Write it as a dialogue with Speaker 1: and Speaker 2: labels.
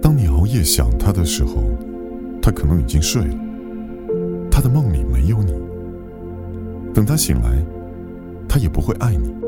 Speaker 1: 当你熬夜想他的时候他可能已经睡了。他的梦里没有你。等他醒来他也不会爱你。